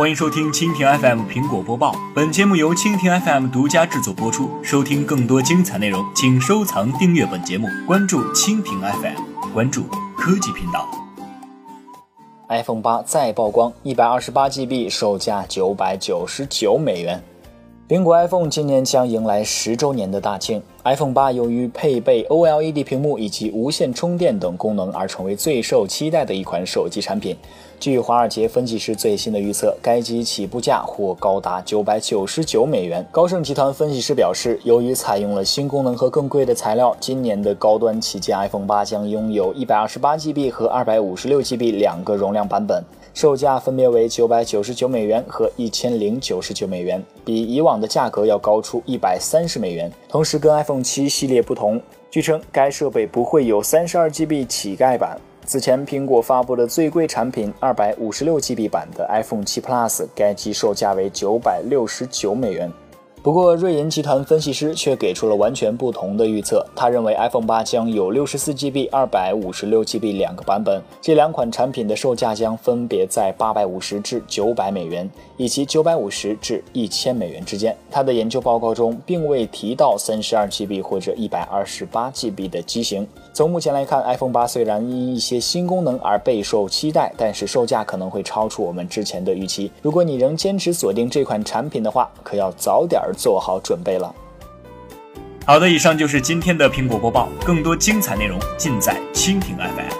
欢迎收听蜻蜓 FM 苹果播报。本节目由蜻蜓 FM 独家制作播出。收听更多精彩内容，请收藏订阅本节目，关注蜻蜓 FM，关注科技频道。iPhone 八再曝光，一百二十八 GB，售价九百九十九美元。苹果 iPhone 今年将迎来十周年的大庆。iPhone 八由于配备 OLED 屏幕以及无线充电等功能而成为最受期待的一款手机产品。据华尔街分析师最新的预测，该机起步价或高达九百九十九美元。高盛集团分析师表示，由于采用了新功能和更贵的材料，今年的高端旗舰 iPhone 八将拥有一百二十八 GB 和二百五十六 GB 两个容量版本。售价分别为九百九十九美元和一千零九十九美元，比以往的价格要高出一百三十美元。同时，跟 iPhone iPhone 七系列不同，据称该设备不会有三十二 GB 乞丐版。此前，苹果发布的最贵产品二百五十六 GB 版的 iPhone 七 Plus，该机售价为九百六十九美元。不过，瑞银集团分析师却给出了完全不同的预测。他认为 iPhone 八将有六十四 GB、二百五十六 GB 两个版本，这两款产品的售价将分别在八百五十至九百美元，以及九百五十至一千美元之间。他的研究报告中并未提到三十二 GB 或者一百二十八 GB 的机型。从目前来看，iPhone 八虽然因一些新功能而备受期待，但是售价可能会超出我们之前的预期。如果你仍坚持锁定这款产品的话，可要早点做好准备了。好的，以上就是今天的苹果播报，更多精彩内容尽在蜻蜓 FM。